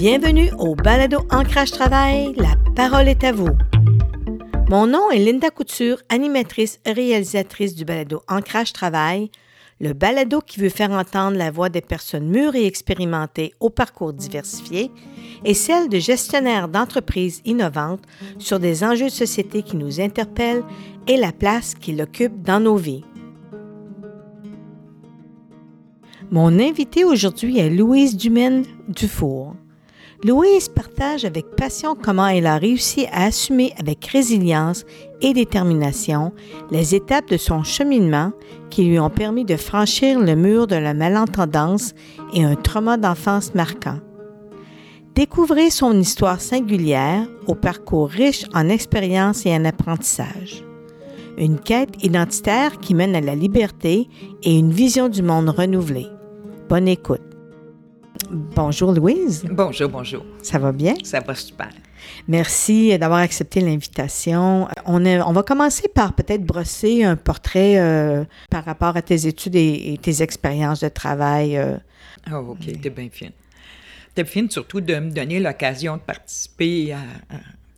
Bienvenue au Balado Ancrage Travail. La parole est à vous. Mon nom est Linda Couture, animatrice et réalisatrice du Balado Ancrage Travail, le balado qui veut faire entendre la voix des personnes mûres et expérimentées au parcours diversifié et celle de gestionnaires d'entreprises innovantes sur des enjeux de société qui nous interpellent et la place qu'ils occupent dans nos vies. Mon invité aujourd'hui est Louise Dumaine Dufour. Louise partage avec passion comment elle a réussi à assumer avec résilience et détermination les étapes de son cheminement qui lui ont permis de franchir le mur de la malentendance et un trauma d'enfance marquant. Découvrez son histoire singulière au parcours riche en expériences et en apprentissage. Une quête identitaire qui mène à la liberté et une vision du monde renouvelée. Bonne écoute. Bonjour Louise. Bonjour, bonjour. Ça va bien? Ça va super. Merci d'avoir accepté l'invitation. On, on, va commencer par peut-être brosser un portrait euh, par rapport à tes études et, tes expériences de travail. Euh. Oh, OK, t'es bien fine. T'es fine surtout de me donner l'occasion de participer à,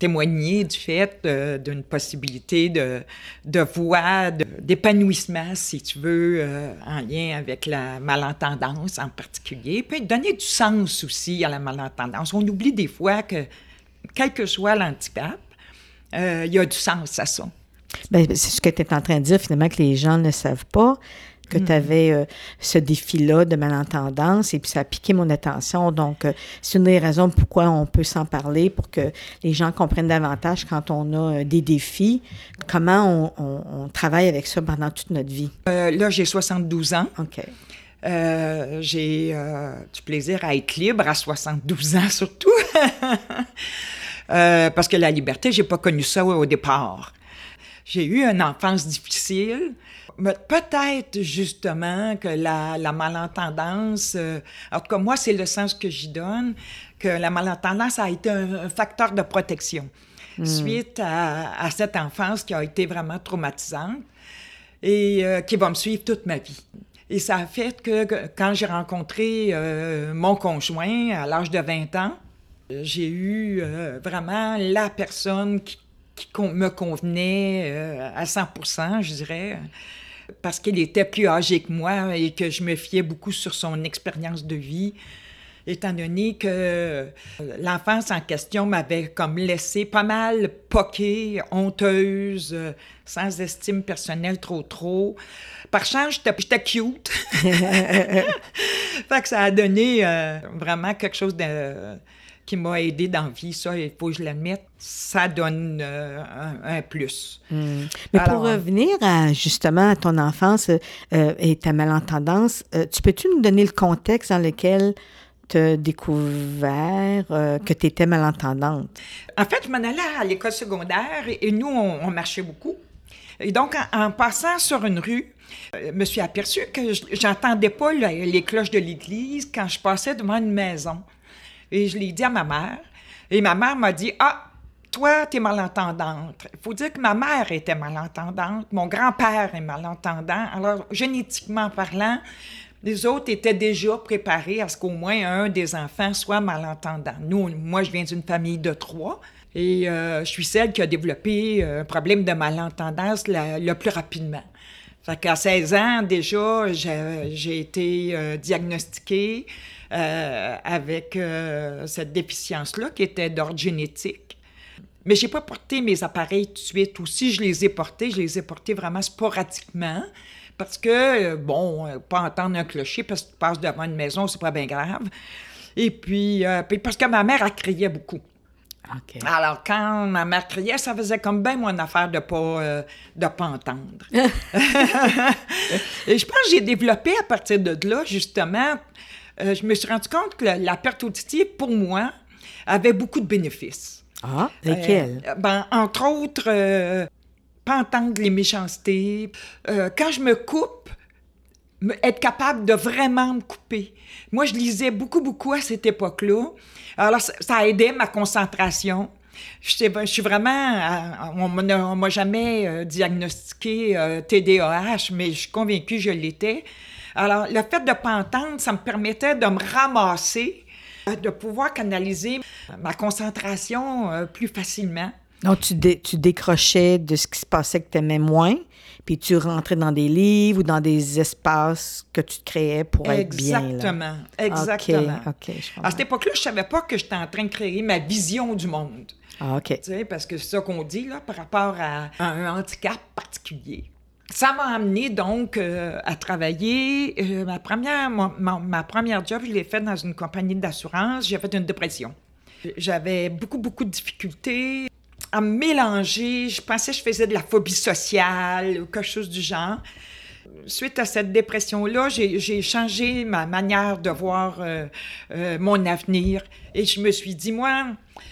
témoigner du fait euh, d'une possibilité de, de voix, d'épanouissement, si tu veux, euh, en lien avec la malentendance en particulier, puis donner du sens aussi à la malentendance. On oublie des fois que, quel que soit l'handicap, euh, il y a du sens à ça. Bien, c'est ce que tu es en train de dire, finalement, que les gens ne savent pas que mm. tu avais euh, ce défi-là de malentendance et puis ça a piqué mon attention. Donc, euh, c'est une des raisons pourquoi on peut s'en parler pour que les gens comprennent davantage quand on a euh, des défis, comment on, travaille avec ça pendant toute notre vie? là, j'ai 72 ans. OK. j'ai du plaisir à être libre à 72 ans surtout. parce que la liberté, j'ai pas connu ça au départ. J'ai eu une enfance difficile. Peut-être justement que la, malentendance, euh, en tout cas moi c'est le sens que j'y donne, que la malentendance a été un, facteur de protection hmm. suite à, cette enfance qui a été vraiment traumatisante et euh, qui va me suivre toute ma vie. Et ça a fait que, quand j'ai rencontré euh, mon conjoint à l'âge de 20 ans, j'ai eu vraiment la personne qui, qui me convenait à 100% je dirais parce qu'il était plus âgé que moi et que je me fiais beaucoup sur son expérience de vie, étant donné que l'enfance en question m'avait comme laissé pas mal poquée, honteuse, sans estime personnelle trop trop. Par chance, j'étais cute. fait que ça a donné euh, vraiment quelque chose de qui m'a aidé dans la vie, ça, il faut que je l'admette, ça donne euh, un, plus. Hmm. Mais pour revenir à, justement à ton enfance euh, et ta malentendance, euh, tu peux-tu nous donner le contexte dans lequel tu as découvert que tu étais malentendante? En fait, je m'en allais à l'école secondaire et, nous, on, marchait beaucoup. Et donc, en, passant sur une rue, je me suis aperçue que j'entendais pas les cloches de l'église quand je passais devant une maison. Et je l'ai dit à ma mère. Et ma mère m'a dit Ah, toi, tu es malentendante. Il faut dire que ma mère était malentendante, mon grand-père est malentendant. Alors, génétiquement parlant, les autres étaient déjà préparés à ce qu'au moins un des enfants soit malentendant. Nous, moi, je viens d'une famille de trois. Et euh, je suis celle qui a développé euh, un problème de malentendance le plus rapidement. Fait qu'à 16 ans, déjà, j'ai été euh, diagnostiquée. Euh, avec euh, cette déficience-là qui était d'ordre génétique. Mais j'ai pas porté mes appareils tout de suite. Ou si je les ai portés, je les ai portés vraiment sporadiquement. Parce que, euh, bon, pas entendre un clocher parce que tu passes devant une maison, c'est pas bien grave. Et puis, puis, parce que ma mère, a crié beaucoup. Alors, quand ma mère criait, ça faisait comme bien mon affaire de pas, de pas entendre. Et je pense que j'ai développé à partir de là, justement, euh, je me suis rendu compte que la, perte auditive, pour moi, avait beaucoup de bénéfices. Ah, lesquels? Euh, ben, entre autres, euh, pas entendre les méchancetés. quand je me coupe, être capable de vraiment me couper. Moi, je lisais beaucoup, beaucoup à cette époque-là. Alors, ça, a aidé ma concentration. Je, suis vraiment. On ne m'a jamais diagnostiqué TDAH, mais je suis convaincue que je l'étais. Alors, le fait de ne pas entendre, ça me permettait de me ramasser euh, de pouvoir canaliser ma concentration euh, plus facilement. Donc, tu, tu décrochais de ce qui se passait que tu aimais moins, puis tu rentrais dans des livres ou dans des espaces que tu créais pour être bien. Exactement, exactement. à cette époque-là, je savais pas que j'étais en train de créer ma vision du monde. Ah, OK. Tu sais, parce que c'est ça qu'on dit, là, par rapport à, un handicap particulier. Ça m'a amené donc euh, à travailler. Euh, ma, première, ma, première job, je l'ai faite dans une compagnie d'assurance. J'ai fait une dépression. J'avais beaucoup, beaucoup de difficultés à mélanger. Je pensais que je faisais de la phobie sociale ou quelque chose du genre. Suite à cette dépression-là, j'ai changé ma manière de voir euh, euh, mon avenir et je me suis dit, moi,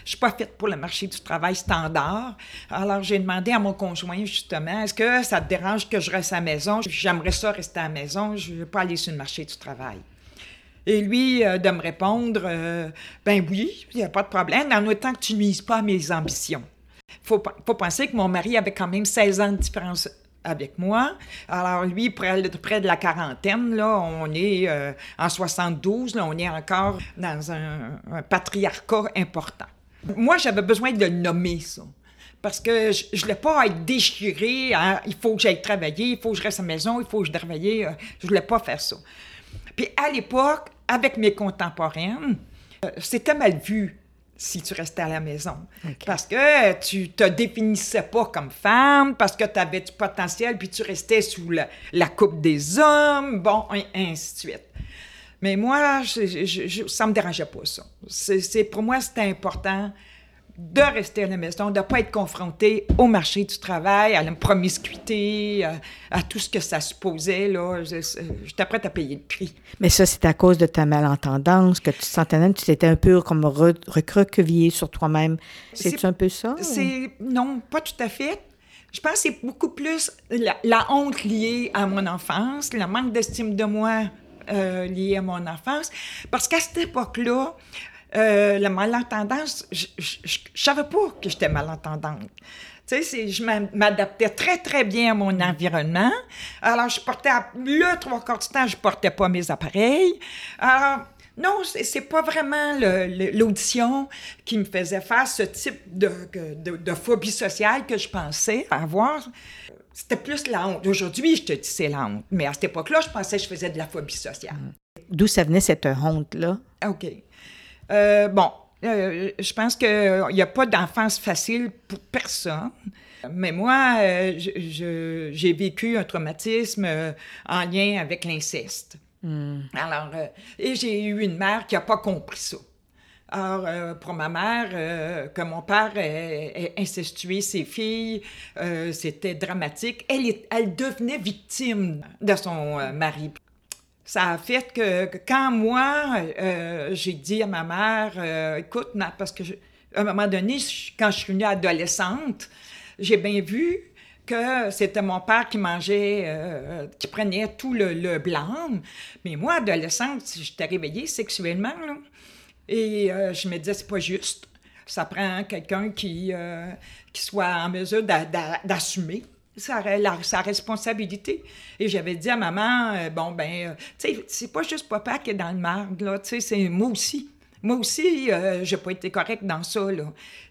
je suis pas faite pour le marché du travail standard. Alors, j'ai demandé à mon conjoint, justement, est-ce que ça te dérange que je reste à la maison? J'aimerais ça rester à la maison, je ne veux pas aller sur le marché du travail. Et lui, euh, de me répondre, ben oui, il n'y a pas de problème, en autant que tu nuises pas à mes ambitions. Faut, faut, penser que mon mari avait quand même 16 ans de différence avec moi. Alors, lui, près, près de la quarantaine, là, on est euh, en 72, là, on est encore dans un, patriarcat important. Moi, j'avais besoin de nommer ça. Parce que je ne voulais pas être déchirée. Hein. il faut que j'aille travailler, il faut que je reste à la maison, il faut que je travaille. Euh, je voulais pas faire ça. Puis à l'époque, avec mes contemporaines, euh, c'était mal vu si tu restais à la maison. Parce que tu te définissais pas comme femme, parce que tu avais du potentiel, puis tu restais sous la, coupe des hommes, bon, et ainsi de suite. Mais moi, je, ça me dérangeait pas, ça. C'est, pour moi, c'était important de rester à la maison, de ne pas être confronté au marché du travail, à la promiscuité, à, tout ce que ça supposait. Là, j'étais prête à payer le prix. Mais ça, c'est à cause de ta malentendance que tu te sentais tu t'étais un peu comme recroquevillée sur toi-même. C'est un peu ça? C'est Non, pas tout à fait. Je pense que c'est beaucoup plus la, honte liée à mon enfance, le manque d'estime de moi euh, lié à mon enfance. Parce qu'à cette époque-là, euh, la malentendance, je ne savais pas que j'étais malentendante. Tu sais, je m'adaptais très, très bien à mon environnement. Alors, je portais, le trois quarts du temps, je portais pas mes appareils. Alors, non, c'est pas vraiment l'audition qui me faisait faire ce type de, de, phobie sociale que je pensais avoir. C'était plus la honte. Aujourd'hui, je te dis c'est la honte. Mais à cette époque-là, je pensais que je faisais de la phobie sociale. D'où ça venait cette honte-là? OK. Euh, bon, euh, je pense qu'il n'y a pas d'enfance facile pour personne. Mais moi, euh, j'ai vécu un traumatisme en lien avec l'inceste. Hmm. Alors, et j'ai eu une mère qui n'a pas compris ça. Alors, pour ma mère, que mon père ait incestué ses filles, c'était dramatique. Elle, elle devenait victime de son mari ça a fait que, quand moi, euh, j'ai dit à ma mère, euh, écoute, parce que à un moment donné, quand je suis venue adolescente, j'ai bien vu que c'était mon père qui mangeait, euh, qui prenait tout le, blanc. Mais moi, adolescente, j'étais réveillée sexuellement. et je me disais, c'est pas juste. Ça prend quelqu'un qui, qui soit en mesure d'assumer sa, sa responsabilité. Et j'avais dit à maman, euh, bon, ben, euh, tu sais, c'est pas juste papa qui est dans le marde, là, tu sais, c'est moi aussi. Moi aussi, euh, j'ai pas été correcte dans ça, là.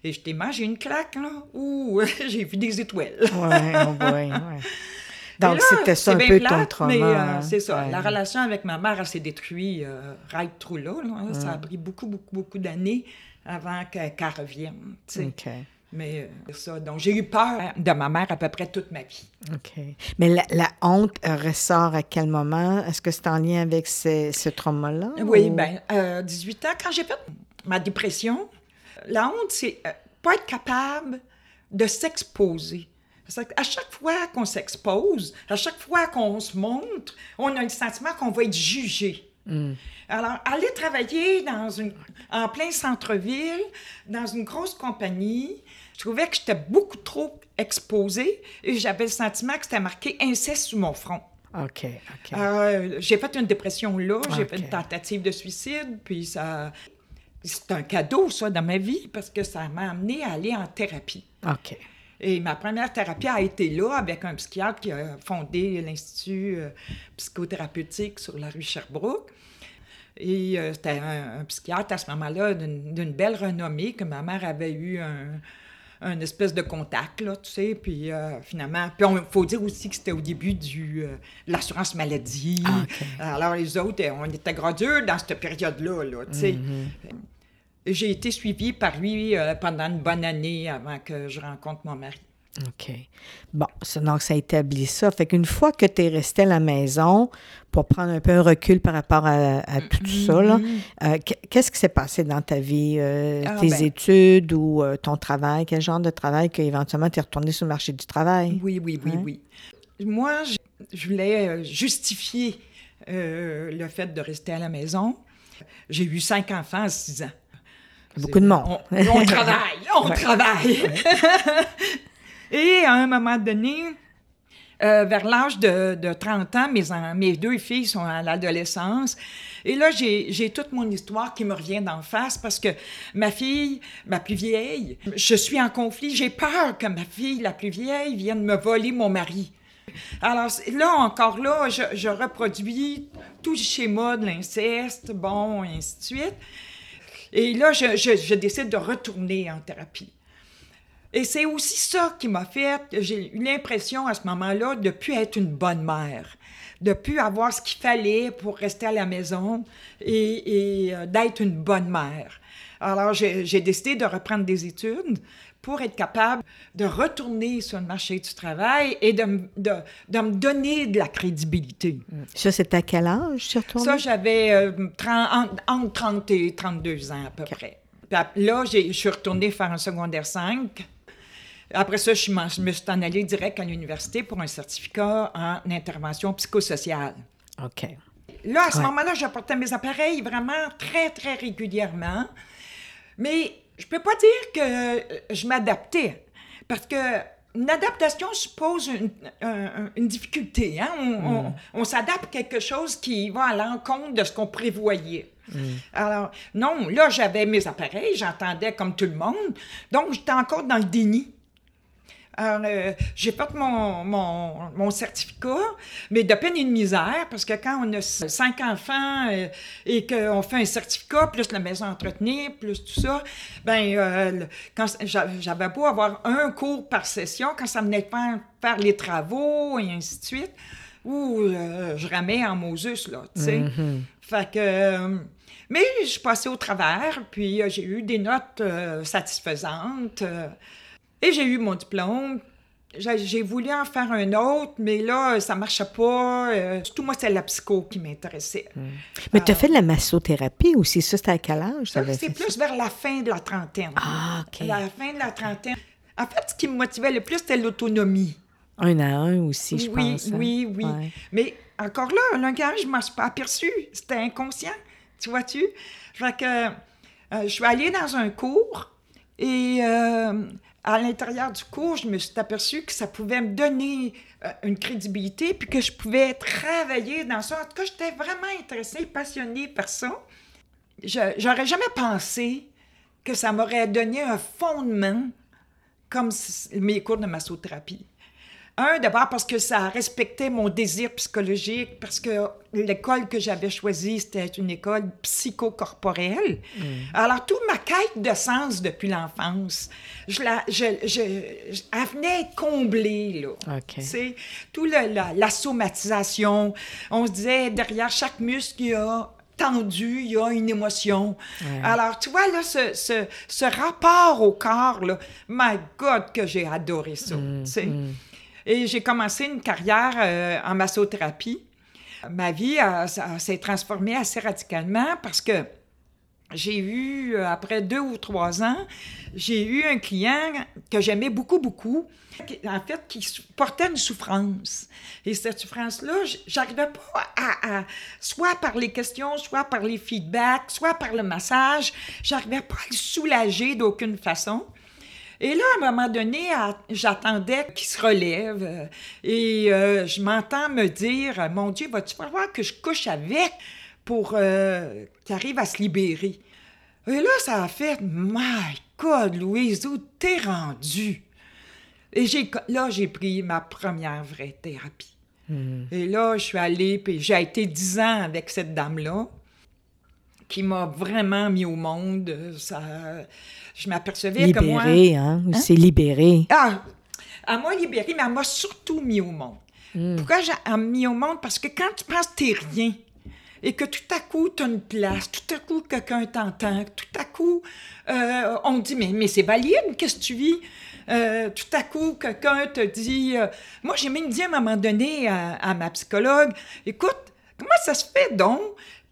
Et je t'ai mangé une claque, là, ou j'ai vu des étoiles. ouais, oh ouais, Donc, c'était ça un peu ton trauma. Mais c'est ça. La relation avec ma mère, elle s'est détruite right through là. Ça a pris beaucoup, beaucoup, beaucoup d'années avant qu'elle revienne. OK. Mais euh, ça, donc j'ai eu peur de ma mère à peu près toute ma vie. OK. Mais la, honte ressort à quel moment? Est-ce que c'est en lien avec ce, ce trauma-là? Oui, bien, euh, 18 ans, quand j'ai fait ma dépression, la honte, c'est euh, pas être capable de s'exposer. À chaque fois qu'on s'expose, à chaque fois qu'on se montre, on a le sentiment qu'on va être jugé. Hmm. Alors, aller travailler dans une, en plein centre-ville, dans une grosse compagnie, je trouvais que j'étais beaucoup trop exposée et j'avais le sentiment que c'était marqué inceste sur mon front. OK, OK. Euh, j'ai fait une dépression là, j'ai fait une tentative de suicide, puis ça. C'est un cadeau, ça, dans ma vie, parce que ça m'a amené à aller en thérapie. OK. Et ma première thérapie a été là avec un psychiatre qui a fondé l'Institut euh, psychothérapeutique sur la rue Sherbrooke. Et euh, c'était un, psychiatre à ce moment-là d'une belle renommée que ma mère avait eu un, un espèce de contact, là, tu sais, puis euh, finalement... Puis il faut dire aussi que c'était au début du, euh, de l'assurance maladie. Ah, Alors les autres, on était gradués dans cette période-là, là, tu sais. Mm-hmm. J'ai été suivie par lui pendant une bonne année avant que je rencontre mon mari. OK. Bon, donc ça établit ça. Fait qu'une fois que tu es resté à la maison, pour prendre un peu un recul par rapport à, tout ça, euh, qu'est-ce qui s'est passé dans ta vie? Euh, ah, tes ben études ou euh, ton travail? Quel genre de travail qu'éventuellement tu es retourné sur le marché du travail? Oui, oui, oui, oui. Moi, je voulais justifier le fait de rester à la maison. J'ai eu cinq enfants à six ans. Beaucoup de monde. On, travaille, on travaille. Et à un moment donné, euh, vers l'âge de, 30 ans, mes, mes deux filles sont à l'adolescence. Et là, j'ai toute mon histoire qui me revient d'en face parce que ma fille, ma plus vieille, je suis en conflit. J'ai peur que ma fille, la plus vieille, vienne me voler mon mari. Alors là, encore là, je, reproduis tout le schéma de l'inceste, bon, et ainsi de suite. Et là, je décide de retourner en thérapie. Et c'est aussi ça qui m'a fait, j'ai eu l'impression à ce moment-là de ne plus être une bonne mère, de ne plus avoir ce qu'il fallait pour rester à la maison et, euh, d'être une bonne mère. Alors j'ai décidé de reprendre des études pour être capable de retourner sur le marché du travail et de, de, de me donner de la crédibilité. Ça, c'est à quel âge, surtout? Ça, j'avais euh, entre 30 et 32 ans à peu près. là, je suis retournée faire un secondaire 5 après ça, je, me suis en allée direct à l'université pour un certificat en intervention psychosociale. OK. Là, à ce moment-là, j'apportais mes appareils vraiment très, très régulièrement. Mais je peux pas dire que euh, je m'adaptais. Parce que une adaptation suppose une, difficulté. Hein? Mm. On, s'adapte à quelque chose qui va à l'encontre de ce qu'on prévoyait. Mm. Alors, non, là, j'avais mes appareils, j'entendais comme tout le monde. Donc, j'étais encore dans le déni. Alors, euh, j'ai fait mon, mon, certificat, mais de peine et de misère, parce que quand on a cinq enfants euh, et qu'on fait un certificat, plus la maison entretenue, plus tout ça, ben euh, quand j'avais beau avoir un cours par session, quand ça venait de faire, faire les travaux et ainsi de suite, ou je ramais en Moses, là, tu sais. Mm-hmm. Fait que... mais je suis passée au travers, puis j'ai eu des notes satisfaisantes. Et j'ai eu mon diplôme. J'ai voulu en faire un autre, mais là, ça marchait pas. Euh, surtout, moi, c'est la psycho qui m'intéressait. Hmm. Mais tu as fait de la massothérapie aussi. Ça, c'était à quel âge? C'est plus vers la fin de la trentaine. Ah, OK. La fin de la trentaine. En fait, ce qui me motivait le plus, c'était l'autonomie. Un à un aussi, je oui, pense. Oui, oui, oui. Mais encore là, un langage, je ne m'en suis pas aperçu. C'était inconscient, tu vois-tu? Fait que euh, je suis allée dans un cours et... À l'intérieur du cours, je me suis aperçue que ça pouvait me donner euh, une crédibilité, puis que je pouvais travailler dans ça. En tout cas, j'étais vraiment intéressée, passionnée par ça. J'aurais jamais pensé que ça m'aurait donné un fondement comme mes cours de massothérapie. Un, d'abord parce que ça respectait mon désir psychologique, parce que l'école que j'avais choisie, c'était une école psychocorporelle. Mm. Alors, toute ma quête de sens depuis l'enfance, je la, je, je, elle venait comblée, là. Okay. C'est tout la, la, somatisation. On se disait, derrière chaque muscle, il y a tendu, il y a une émotion. Alors, tu vois, là, ce, ce, ce, rapport au corps, là, my God, que j'ai adoré ça, mm, tu sais. Mm. Et j'ai commencé une carrière euh, en massothérapie. Ma vie s'est transformée assez radicalement parce que j'ai eu, euh, après deux ou trois ans, j'ai eu un client que j'aimais beaucoup, beaucoup, en fait, qui portait une souffrance. Et cette souffrance-là, j'arrivais pas à, soit par les questions, soit par les feedbacks, soit par le massage, j'arrivais pas à le soulager d'aucune façon. Et là, à un moment donné, j'attendais qu'il se relève euh, et euh, je m'entends me dire Mon Dieu, vas-tu falloir que je couche avec pour euh, qu'il arrive à se libérer Et là, ça a fait My God, Louise, où t'es rendue Et là, j'ai pris ma première vraie thérapie. Hmm. Et là, je suis allée, puis j'ai été dix ans avec cette dame-là. qui m'a vraiment mis au monde. Ça, je m'apercevais que moi... Libéré, hein? C'est libéré. Ah, elle m'a libérée, mais elle m'a surtout mis au monde. Pourquoi j'ai mis au monde? Parce que quand tu penses que t'es rien, et que tout à coup, tu as une place, tout à coup, quelqu'un t'entend, tout à coup, euh, on dit, mais, mais c'est valide, qu'est-ce que tu vis? Euh, tout à coup, quelqu'un te dit... euh, moi, j'ai même dit à un moment donné à, à ma psychologue, écoute, comment ça se fait donc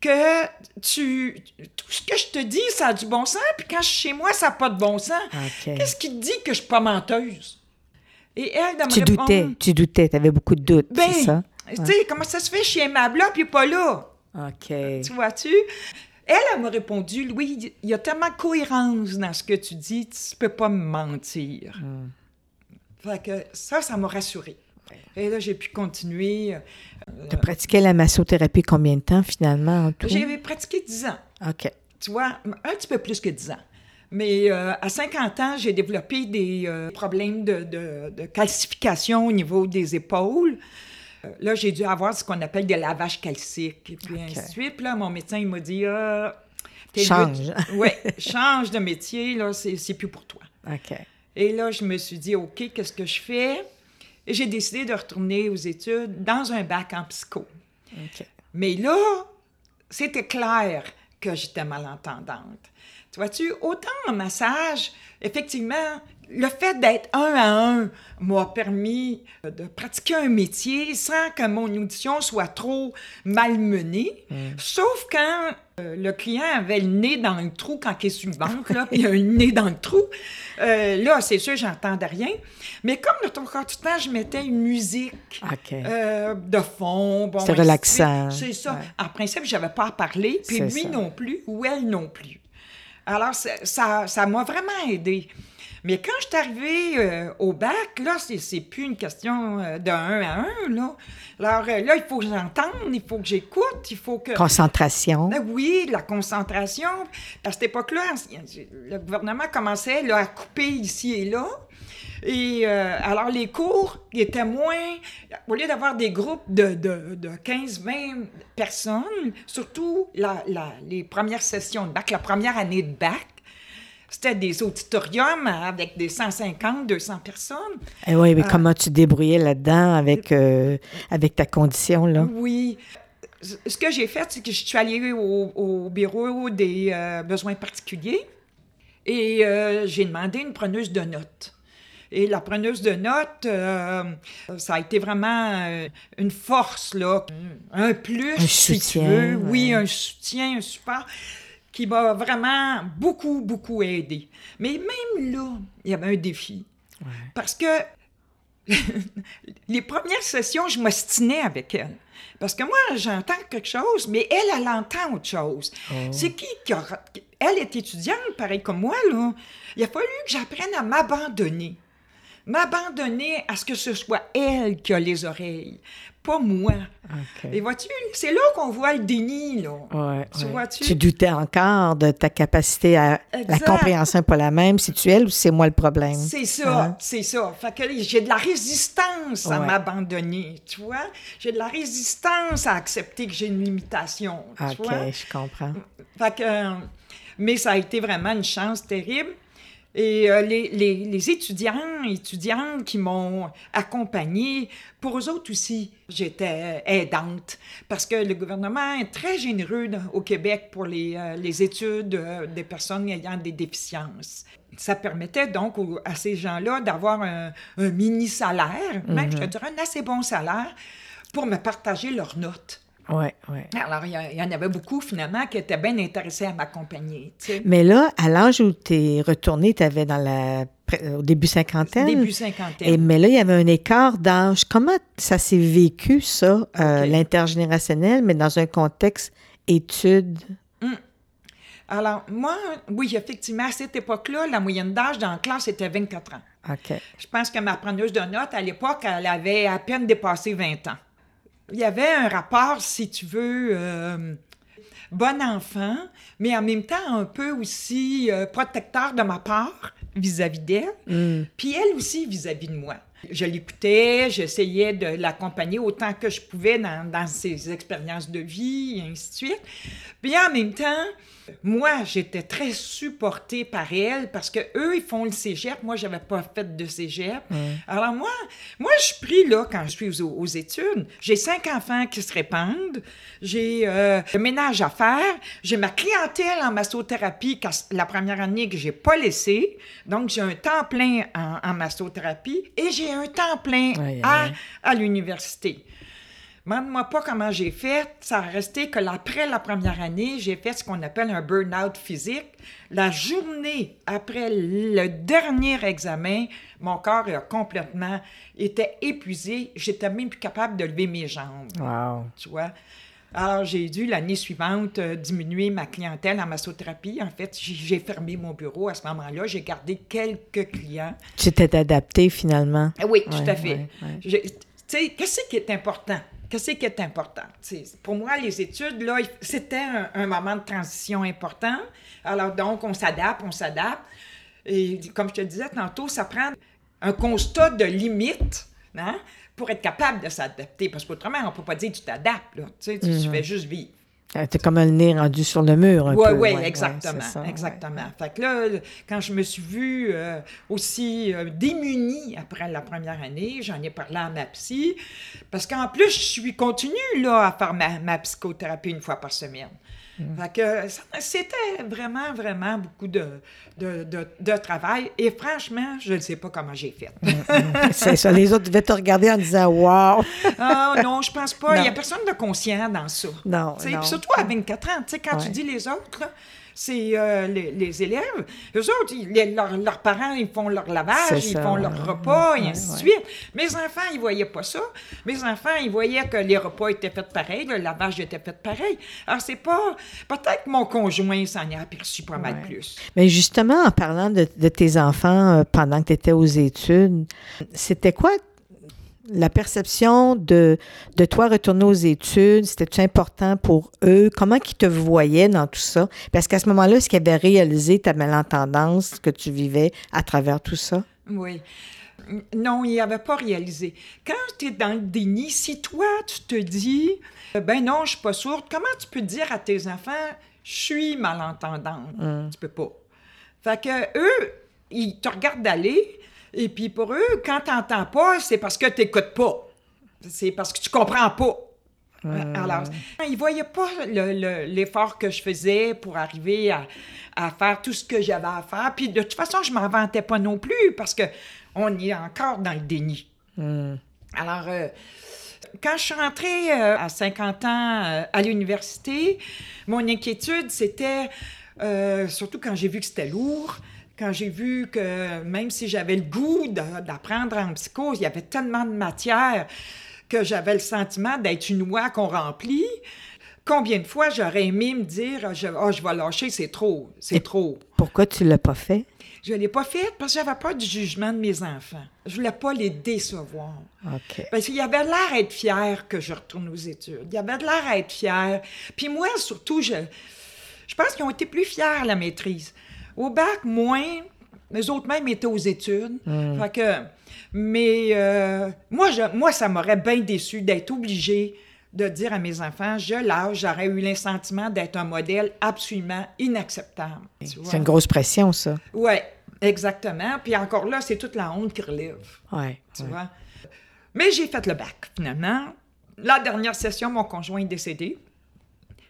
que tu... Tout ce que je te dis, ça a du bon sens, puis quand je suis chez moi, ça n'a pas de bon sens. Qu'est-ce qui te dit que je suis pas menteuse? Et elle, me Tu répondre, doutais, tu doutais, tu avais beaucoup de doutes, Ben, c'est ça? tu sais, comment ça se fait, je suis aimable là, puis pas là? OK. Tu vois-tu? Elle, elle m'a répondu, Louis, il y a tellement de cohérence dans ce que tu dis, tu peux pas me mentir. Hmm. Fait que ça, ça m'a rassurée. Et là, j'ai pu continuer. Tu as pratiqué la massothérapie combien de temps, finalement, en tout? J'ai pratiqué 10 ans, OK. tu vois, un petit peu plus que 10 ans. Mais euh, à 50 ans, j'ai développé des euh, problèmes de, de- de calcification au niveau des épaules. Euh, Là, j'ai dû avoir ce qu'on appelle des lavages calciques, et puis OK. ainsi de suite. Puis là, mon médecin, il m'a dit ah, Change. Oui, change de métier, là, c'est c'est plus pour toi. OK. Et là, je me suis dit, OK, qu'est-ce que je fais? J'ai décidé de retourner aux études dans un bac en psycho. Mais là, c'était clair que j'étais malentendante. Tu vois-tu, autant en massage, effectivement, le fait d'être un à un m'a permis de pratiquer un métier sans que mon audition soit trop malmenée, sauf quand euh, le client avait le nez dans le trou quand il est sur le ventre, là, puis il a un nez dans le trou. Euh, là, c'est sûr, j'entendais rien. Mais comme le trois du temps, je mettais une musique euh, de fond. Bon, C'est relaxant. C'est ça. Ouais. En principe, je n'avais pas à parler, puis lui ça. non plus, ou elle non plus. Alors, ça m'a vraiment aidé. Mais quand je suis arrivée euh, au bac, là, c'est, plus une question euh, de un à un, là. Alors euh, là, il faut que j'entende, il faut que j'écoute, il faut que... Concentration. Ben oui, la concentration. À cette époque-là, le gouvernement commençait là, à couper ici et là. Et euh, alors, les cours ils étaient moins. Au lieu d'avoir des groupes de, de, de 15-20 personnes, surtout la- la- les premières sessions de bac, la première année de bac, c'était des auditoriums avec des 150, 200 personnes. Eh oui, mais comment tu débrouillais là-dedans avec, euh, avec ta condition, là? Oui. Ce que j'ai fait, c'est que je suis allée au, au bureau des euh, besoins particuliers et euh, j'ai demandé une preneuse de notes. Et la preneuse de notes, euh, ça a été vraiment euh, une force, là, un plus, Un si tu soutien. Oui, un soutien, un support qui m'a vraiment beaucoup, beaucoup aidé. Mais même là, il y avait un défi. Parce que les premières sessions, je m'ostinais avec elle. Parce que moi, j'entends quelque chose, mais elle, elle entend autre chose. C'est qui qui a... Elle est étudiante, pareil comme moi, là. Il a fallu que j'apprenne à m'abandonner. M'abandonner à ce que ce soit elle qui a les oreilles, pas moi. Et vois-tu, c'est là qu'on voit le déni, là. Ouais, Tu ouais. vois-tu? Tu doutais encore de ta capacité à. La compréhension n'est pas la même. Si tu es elle ou c'est moi le problème? C'est ça, Hein? c'est ça. Fait que j'ai de la résistance à Ouais. m'abandonner, tu vois? J'ai de la résistance à accepter que j'ai une limitation, tu OK, vois? je comprends. Fait que, euh, mais ça a été vraiment une chance terrible. Et euh, les, les- les étudiants, étudiantes qui m'ont accompagnée, pour eux autres aussi, j'étais aidante. Parce que le gouvernement est très généreux au Québec pour les, euh, les études euh, des personnes ayant des déficiences. Ça permettait donc aux- à ces gens-là d'avoir un, un mini-salaire, même, je te dirais, un assez bon salaire, pour me partager leurs notes. Oui, oui. Alors, il y, en avait beaucoup, finalement, qui étaient bien intéressés à m'accompagner. Mais là, à l'âge où tu es retourné, tu avais dans la. pré- Au début cinquantaine. Début cinquantaine. Et, mais là, il y avait un écart d'âge. Comment ça s'est vécu, ça, euh, l'intergénérationnel, mais dans un contexte études? Alors, moi, oui, effectivement, à cette époque-là, la moyenne d'âge dans la classe était 24 ans. OK. Je pense que ma preneuse de notes, à l'époque, elle avait à peine dépassé 20 ans. Il y avait un rapport, si tu veux, euh, bon enfant, mais en même temps un peu aussi euh, protecteur de ma part vis-à-vis d'elle, puis elle aussi vis-à-vis de moi. Je l'écoutais, j'essayais de l'accompagner autant que je pouvais dans, dans ses expériences de vie, et ainsi de suite. Puis en même temps, moi, j'étais très supportée par elle parce que eux, ils font le cégep. Moi, j'avais pas fait de cégep. Alors moi, moi, je suis pris là quand je suis aux, aux études. J'ai cinq enfants qui se répandent. J'ai euh, le ménage à faire. J'ai ma clientèle en massothérapie la première année que j'ai pas laissée. Donc, j'ai un temps plein en, en massothérapie et j'ai un temps plein à l'université. Demande-moi pas comment j'ai fait. Ça a resté que après la première année, j'ai fait ce qu'on appelle un burn-out physique. La journée après le dernier examen, mon corps a complètement été épuisé. J'étais même plus capable de lever mes jambes. Wow. Tu vois? Alors, j'ai dû l'année suivante euh, diminuer ma clientèle en massothérapie. En fait, j'ai- fermé mon bureau à ce moment-là. J'ai gardé quelques clients. Tu t'es adapté finalement. Ah Oui, tout Ouais, à fait. ouais, ouais. Je- Tu sais, qu'est-ce qui est important? Qu'est-ce qui est important? Tu pour moi, les études, là, c'était un, un moment de transition important. Alors, donc, on s'adapte, on s'adapte. Et comme je te disais tantôt, ça prend un constat de limite hein, pour être capable de s'adapter. Parce qu'autrement, on ne peut pas dire tu t'adaptes. là. Tu sais, tu, Mm-hmm. tu fais juste vivre. T'es comme le nez rendu sur le mur un Oui, peu. oui, ouais, exactement. c'est ça, ouais. exactement. Fait que là, quand je me suis vue euh, aussi euh, démunie après la première année, j'en ai parlé à ma psy, parce qu'en plus, je suis continue là, à faire ma, ma psychothérapie une fois par semaine. Mm. Fait que c'était vraiment, vraiment beaucoup de, de, de, de travail. Et franchement, je ne sais pas comment j'ai fait. C'est ça. Les autres devaient te regarder en disant Wow! Ah non, je pense pas. Il n'y a personne de conscient dans ça. Non, surtout à 24 ans, tu sais, quand Ouais. tu dis les autres, c'est euh, les, les élèves. Eux autres, ils- les- leurs, leurs parents, ils font leur lavage, ils font leur repas, ouais, et ainsi de ouais. suite. Mes enfants, ils voyaient pas ça. Mes enfants, ils voyaient que les repas étaient faits pareil, le lavage était fait pareil. Alors, c'est pas... Peut-être que mon conjoint s'en est aperçu pas mal Ouais. plus. Mais justement, en parlant de, de tes enfants euh, pendant que tu étais aux études, c'était quoi la perception de, de toi retourner aux études? C'était-tu important pour eux? Comment ils te voyaient dans tout ça? Parce qu'à ce moment-là, est-ce qu'ils avaient réalisé ta malentendance que tu vivais à travers tout ça? Oui. Non, il n'avait pas réalisé. Quand tu es dans le déni, si toi, tu te dis, euh, ben non, je suis pas sourde, comment tu peux dire à tes enfants, je suis malentendante? Tu peux pas. Fait que eux, ils te regardent d'aller, et puis pour eux, quand tu n'entends pas, c'est parce que tu n'écoutes pas. C'est parce que tu comprends pas. Alors, ils voyaient pas le- le- l'effort que je faisais pour arriver à, à faire tout ce que j'avais à faire. Puis de toute façon, je m'en vantais pas non plus parce que on est encore dans le déni. Alors, euh, quand je suis rentrée euh, à 50 ans euh, à l'université, mon inquiétude, c'était, surtout quand j'ai vu que c'était lourd, quand j'ai vu que même si j'avais le goût d'apprendre en psycho, il y avait tellement de matière que j'avais le sentiment d'être une oie qu'on remplit. Combien de fois j'aurais aimé me dire Ah, je, ah, je vais lâcher, c'est trop, c'est trop. Pourquoi tu l'as pas fait? Je ne l'ai pas fait parce que j'avais pas du jugement de mes enfants. Je voulais pas les décevoir. Parce qu'il y avait l'air à être fier que je retourne aux études. Il y avait l'air à être fier. Puis moi, surtout, je, je pense qu'ils ont été plus fiers à la maîtrise. Au bac, moins. Les autres même étaient aux études. Fait que, mais euh, moi, je, moi, ça m'aurait bien déçu d'être obligée de dire à mes enfants, je lâche, j'aurais eu le sentiment d'être un modèle absolument inacceptable. C'est une grosse pression, ça. Oui, exactement. Puis encore là, c'est toute la honte qui relève Ouais. tu ouais. vois. Mais j'ai fait le bac, finalement. La dernière session, mon conjoint est décédé.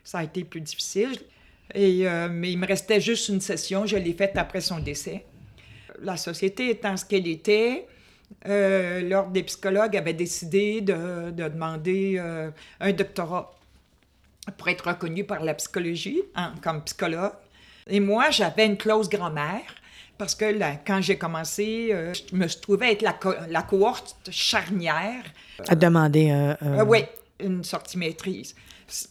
Ça a été plus difficile. Et, euh, mais il me restait juste une session. Je l'ai faite après son décès. La société étant ce qu'elle était, euh, l'Ordre des psychologues avait décidé de, de demander euh, un doctorat pour être reconnu par la psychologie hein, comme psychologue. Et moi, j'avais une clause grand-mère parce que là, quand j'ai commencé, euh, je me trouvais être la, co- la cohorte charnière. À demander un. oui, une sortie maîtrise.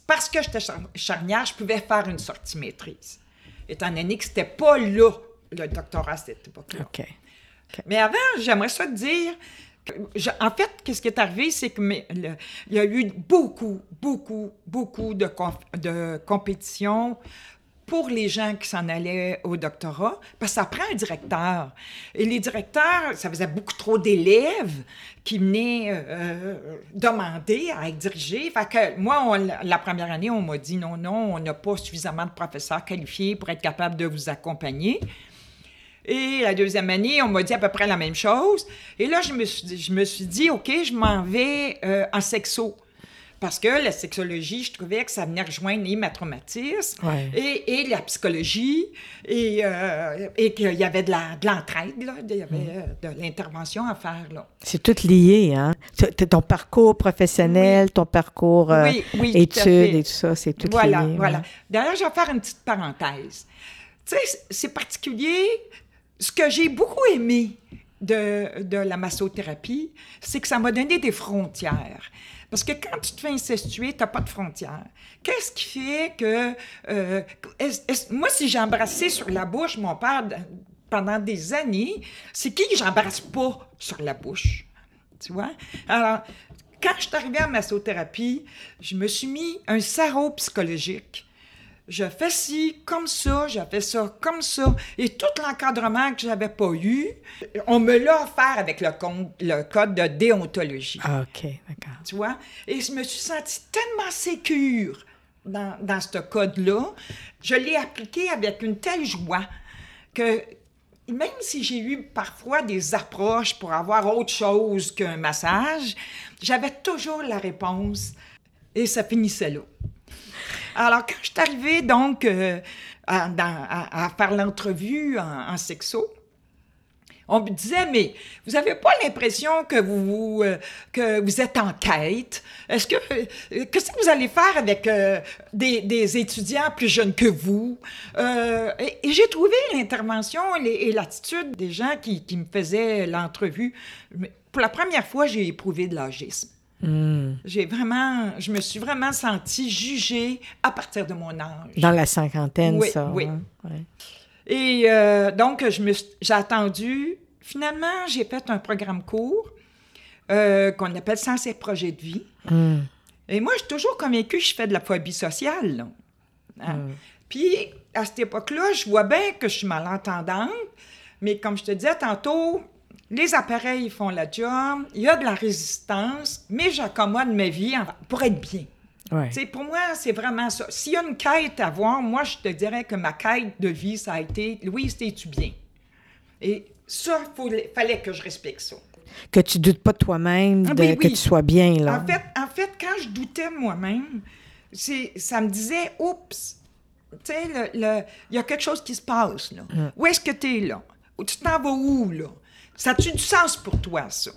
Parce que j'étais char- charnière, je pouvais faire une sortie maîtrise. Étant donné que c'était pas là le doctorat à cette époque-là. OK. Mais avant, j'aimerais ça te dire. que je- en fait, qu'est-ce qui est arrivé, c'est que mes- le- il y a eu beaucoup, beaucoup, beaucoup de, de compétitions pour les gens qui s'en allaient au doctorat, parce que ça prend un directeur. Et les directeurs, ça faisait beaucoup trop d'élèves qui venaient euh, euh, demander à être dirigés. Fait que moi, la première année, on m'a dit non, non, on n'a pas suffisamment de professeurs qualifiés pour être capable de vous accompagner. Et la deuxième année, on m'a dit à peu près la même chose. Et là, je me suis, je me suis dit, OK, je m'en vais euh, en sexo. Parce que la sexologie, je trouvais que ça venait rejoindre les ma et, la psychologie, et, euh, et qu'il y avait de l'entraide, il y avait mm. euh, de l'intervention à faire. C'est tout lié, hein? Ton parcours professionnel, ton parcours euh, études et tout ça, c'est tout voilà, lié. Voilà, D'ailleurs, je vais faire une petite parenthèse. Tu sais, c'est particulier. Ce que j'ai beaucoup aimé de, de la massothérapie, c'est que ça m'a donné des frontières. Parce que quand tu te fais incestuer, tu n'as pas de frontières. Qu'est-ce qui fait que... Euh, moi, si j'ai embrassé sur la bouche mon père pendant des années, c'est qui j'embrasse pas sur la bouche? Tu vois? Alors, quand je suis arrivée à massothérapie, je me suis mis un sarreau psychologique je fais ci comme ça, j'ai fait ça comme ça. Et tout l'encadrement que je n'avais pas eu, on me l'a offert avec le, le code de déontologie. Ah, OK, d'accord. Tu vois? Et je me suis sentie tellement sécure dans, dans ce code-là. Je l'ai appliqué avec une telle joie que même si j'ai eu parfois des approches pour avoir autre chose qu'un massage, j'avais toujours la réponse et ça finissait là. Alors, quand je suis arrivée, donc, euh, à, faire l'entrevue en, sexo, on me disait, mais vous n'avez pas l'impression que vous, euh, que vous êtes en quête? Est-ce que, euh, qu'est-ce que vous allez faire avec des, étudiants plus jeunes que vous? et, j'ai trouvé l'intervention et, l'attitude des gens qui, qui me faisaient l'entrevue. Pour la première fois, j'ai éprouvé de l'agisme. Hmm. J'ai vraiment, je me suis vraiment sentie jugée à partir de mon âge. Dans la cinquantaine, ça. Oui. Hein? Et euh, donc, j'ai attendu. Finalement, j'ai fait un programme court euh, qu'on appelle Sens et projet de vie. Hmm. Et moi, je suis toujours convaincue que je fais de la phobie sociale. Hein? Hmm. Puis, à cette époque-là, je vois bien que je suis malentendante, mais comme je te disais tantôt, les appareils font la job, il y a de la résistance, mais j'accommode ma vie pour être bien. Pour moi, c'est vraiment ça. S'il y a une quête à voir, moi, je te dirais que ma quête de vie, ça a été Louise, t'es-tu bien? Et ça, il fallait que je respecte ça. Que tu doutes pas de toi-même, ah que tu sois bien. Là. En, fait, en fait, quand je doutais moi-même, ça me disait Oups, tu sais, il y a quelque chose qui se passe. Là. Hum. Où est-ce que tu es là? Tu t'en vas où, là? Ça a-tu du sens pour toi, ça?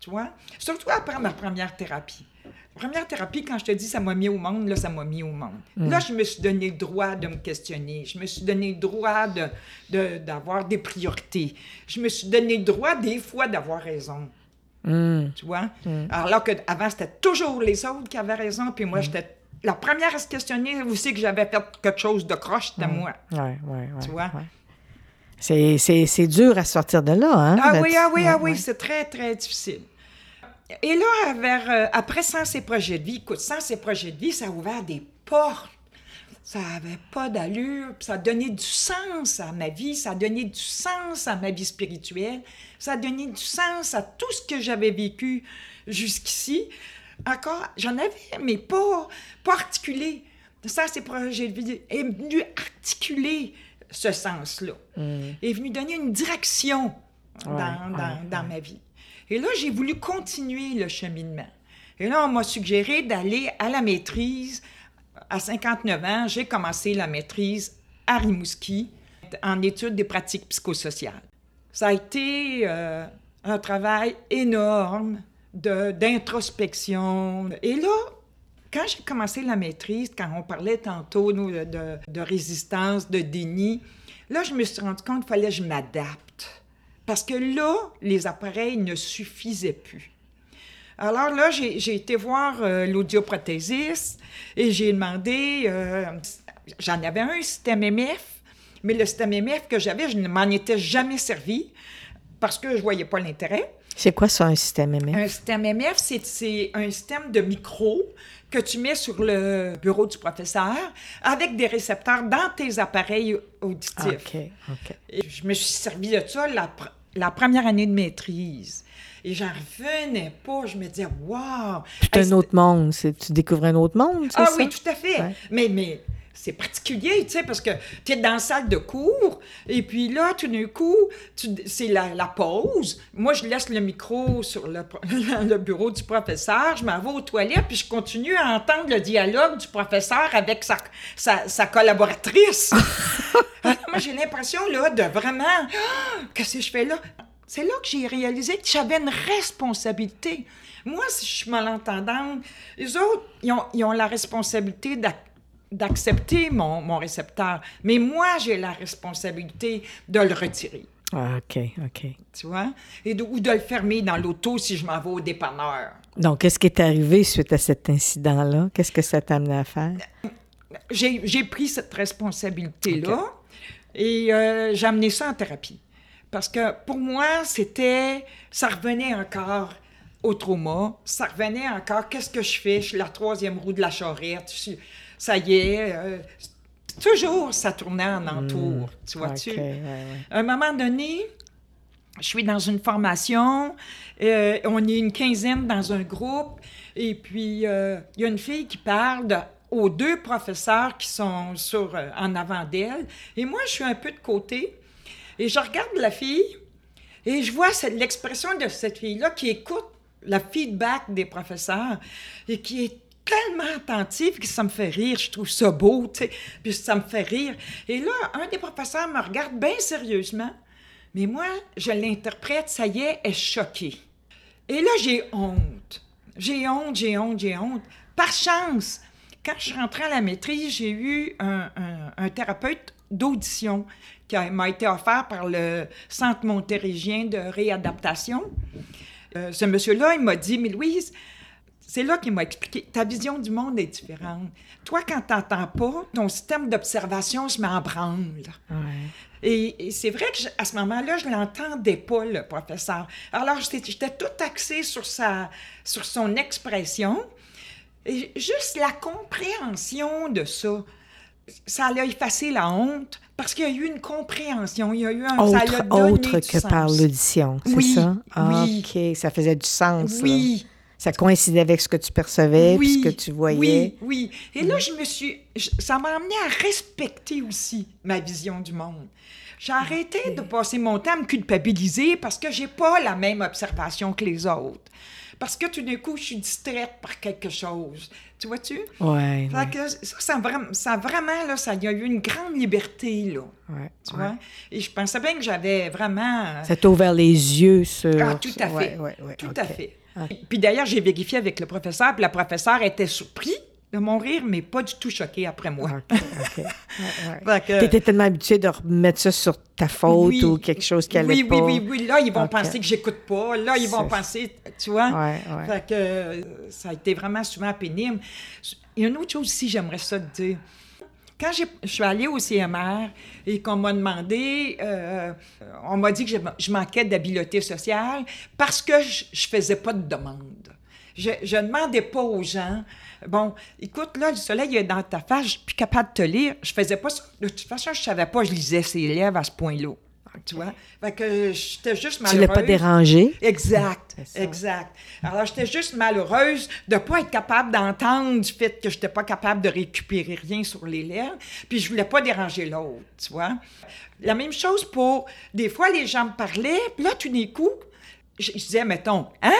Tu vois? Surtout après ma première thérapie. première thérapie, quand je te dis ça m'a mis au monde, là, ça m'a mis au monde. Mm. Là, je me suis donné le droit de me questionner. Je me suis donné le droit de, d'avoir des priorités. Je me suis donné le droit, des fois, d'avoir raison. Mm. Tu vois? Mm. Alors là, que, avant, c'était toujours les autres qui avaient raison, puis moi, j'étais la première à se questionner aussi que j'avais fait quelque chose de croche, c'était moi. Ouais, ouais, tu vois? C'est dur à sortir de là, hein? Ah oui, ah oui, ah oui, c'est très, très difficile. Et là, vers, euh, après Sans ces projets de vie, écoute, Sans ces projets de vie, ça a ouvert des portes. Ça n'avait pas d'allure, ça a donné du sens à ma vie, ça a donné du sens à ma vie spirituelle, ça a donné du sens à tout ce que j'avais vécu jusqu'ici. Encore, j'en avais, mais pas, pas articulé. Ça, ces projets de vie est venu articuler ce sens-là. Mm. Est venu donner une direction dans, ma vie. Et là, j'ai voulu continuer le cheminement. Et là, on m'a suggéré d'aller à la maîtrise. À 59 ans, j'ai commencé la maîtrise à Rimouski en études des pratiques psychosociales. Ça a été euh, un travail énorme d'introspection. Et là, quand j'ai commencé la maîtrise, quand on parlait tantôt de, résistance, de déni, là, je me suis rendu compte qu'il fallait que je m'adapte. Parce que là, les appareils ne suffisaient plus. Alors là, j'ai été voir euh, l'audioprothésiste et j'ai demandé, euh, j'en avais un système MF, mais le système MF que j'avais, je ne m'en étais jamais servi parce que je ne voyais pas l'intérêt. C'est quoi ça, un système MF? Un système MF, c'est- un système de micro que tu mets sur le bureau du professeur avec des récepteurs dans tes appareils auditifs. OK, OK. Et je me suis servi de ça la, pr- la première année de maîtrise. Et j'en revenais pas. Je me disais, wow! C'est un autre monde. Tu découvres un autre monde, c'est Ah ça? oui, tout à fait. Ouais. Mais, mais c'est particulier, tu sais, parce que tu es dans la salle de cours, et puis là, tout d'un coup, c'est la, la pause. Moi, je laisse le micro sur le, le bureau du professeur, je m'en vais aux toilettes, puis je continue à entendre le dialogue du professeur avec sa, sa, sa collaboratrice. Alors, moi, j'ai l'impression, là, de vraiment... Ah, Qu'est-ce que je fais là? C'est là que j'ai réalisé que j'avais une responsabilité. Moi, si je suis malentendante, les autres, ils ont, ils ont la responsabilité d'ac- d'accepter mon, mon récepteur. Mais moi, j'ai la responsabilité de le retirer, Ah, OK, OK. tu vois? Et de, ou de le fermer dans l'auto si je m'en vais au dépanneur. Donc, qu'est-ce qui est arrivé suite à cet incident-là? Qu'est-ce que ça t'a amené à faire? J'ai j'ai pris cette responsabilité-là et euh, j'ai amené ça en thérapie. Parce que pour moi, c'était... Ça revenait encore au trauma. Ça revenait encore, qu'est-ce que je fais? Je suis la troisième roue de la charrette. Je suis- ça y est. euh, toujours, ça tournait en entour, tu vois-tu? OK, ouais, ouais. À un moment donné, je suis dans une formation, euh, on est une quinzaine dans un groupe, et puis euh, il y a une fille qui parle de- aux deux professeurs qui sont sur, euh, en avant d'elle, et moi, je suis un peu de côté, et je regarde la fille, et je vois l'expression de cette fille-là qui écoute le feedback des professeurs, et qui est tellement attentive que ça me fait rire. Je trouve ça beau, tu sais, puis ça me fait rire. Et là, un des professeurs me regarde bien sérieusement, mais moi, je l'interprète, ça y est, elle est choquée. Et là, j'ai honte. J'ai honte, j'ai honte, j'ai honte. Par chance, quand je suis rentrée à la maîtrise, j'ai eu un, un- thérapeute d'audition qui m'a été offert par le Centre montérégien de réadaptation. Euh, ce monsieur-là, il m'a dit, mais Louise, c'est là qu'il m'a expliqué, ta vision du monde est différente. Toi, quand tu n'entends pas, ton système d'observation se met en branle. Ouais. Et, et c'est vrai que je- à ce moment-là, je l'entendais pas, le professeur. Alors, j'étais tout axée sur, sa, sur son expression. Et juste la compréhension de ça, ça l'a effacé la honte parce qu'il y a eu une compréhension. Il y a eu un, ça l'a Autre, donné autre du que sens. par l'audition, c'est Oui, ça? Ah, oui. OK, ça faisait du sens. là. Oui. Ça coïncidait avec ce que tu percevais, puis ce que tu voyais. Oui, oui. Et là, je me suis. je- ça m'a amené à respecter aussi ma vision du monde. J'ai arrêté de passer mon temps à me culpabiliser parce que j'ai pas la même observation que les autres. Parce que tout d'un coup, je suis distraite par quelque chose. Tu vois-tu? Fait ouais, ça, ça, ça vraiment, là, ça il y a eu une grande liberté, là. ouais, Tu ouais. vois? Et je pensais bien que j'avais vraiment. euh, Ça t'a ouvert les yeux sur... ah, tout à fait. Ouais, ouais, ouais, tout à fait. Ah. Puis d'ailleurs, j'ai vérifié avec le professeur, puis la professeure était surpris de mon rire, mais pas du tout choquée après moi. OK, OK. Ouais, ouais. Fait que- T'étais tellement habitué de remettre ça sur ta faute Oui. ou quelque chose qui allait oui, pas. oui, oui, oui. Là, ils vont penser que j'écoute pas. Là, ils vont penser, tu vois. Ouais, ouais. Fait que euh, ça a été vraiment souvent pénible. Il y a une autre chose aussi, j'aimerais ça te dire. Quand je suis allée au CMR et qu'on m'a demandé, euh, on m'a dit que je, je manquais d'habileté sociale parce que je, je faisais pas de demande. Je, je demandais pas aux gens. Bon, écoute, là, le soleil est dans ta face, je suis plus capable de te lire. Je faisais pas ça. De toute façon, je savais pas, je lisais ses lèvres à ce point-là. Tu vois? Fait que j'étais juste Tu malheureuse. l'as pas dérangé? Exact, exact. Alors, j'étais juste malheureuse de ne pas être capable d'entendre du fait que je n'étais pas capable de récupérer rien sur les lèvres, puis je voulais pas déranger l'autre, tu vois? La même chose pour... Des fois, les gens me parlaient, puis là, tout d'un coup, je, je disais, mettons, « Hein? »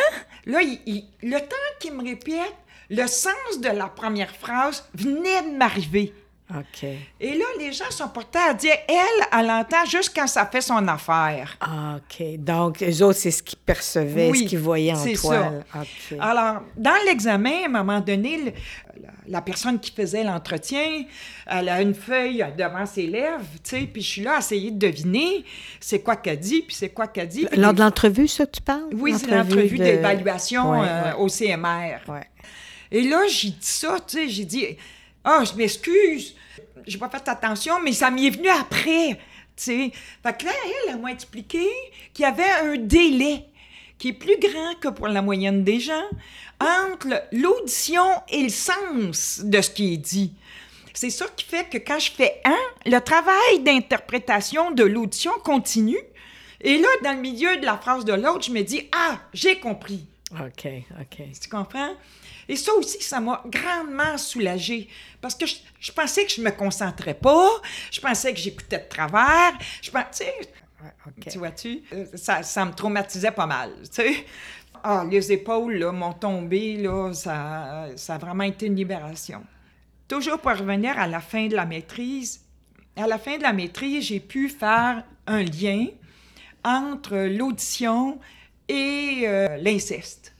Là, il- il- le temps qu'il me répète, le sens de la première phrase venait de m'arriver. OK. Et là, les gens sont portés à dire, elle, elle entend juste quand ça fait son affaire. Ah, OK. Donc, eux autres, c'est ce qu'ils percevaient, Oui, ce qu'ils voyaient en c'est toi. ça. Alors, dans l'examen, à un moment donné, le- la, la personne qui faisait l'entretien, elle a une feuille devant ses lèvres, tu sais, puis je suis là à essayer de deviner c'est quoi qu'elle dit, puis c'est quoi qu'elle dit. Lors de l'entrevue, ça, tu parles? Oui, c'est l'entrevue de- d'évaluation Ouais, euh, ouais. au CMR. Ouais. Et là, j'ai dit ça, tu sais, j'ai dit, ah, je m'excuse, j'ai pas fait attention, mais ça m'y est venu après, tu sais. Fait que là, elle, elle m'a expliqué qu'il y avait un délai qui est plus grand que pour la moyenne des gens entre l'audition et le sens de ce qui est dit. C'est ça qui fait que quand je fais un, le travail d'interprétation de l'audition continue. Et là, dans le milieu de la phrase de l'autre, je me dis Ah, j'ai compris. OK, OK. Tu comprends? Et ça aussi, ça m'a grandement soulagée. Parce que je, pensais que je me concentrais pas, je pensais que j'écoutais de travers, je pensais. Tu vois-tu? Euh, ça, ça, me traumatisait pas mal, tu sais. Ah, les épaules, là, m'ont tombé, là, ça, ça a vraiment été une libération. Toujours pour revenir à la fin de la maîtrise, à la fin de la maîtrise, j'ai pu faire un lien entre l'audition et euh, l'inceste.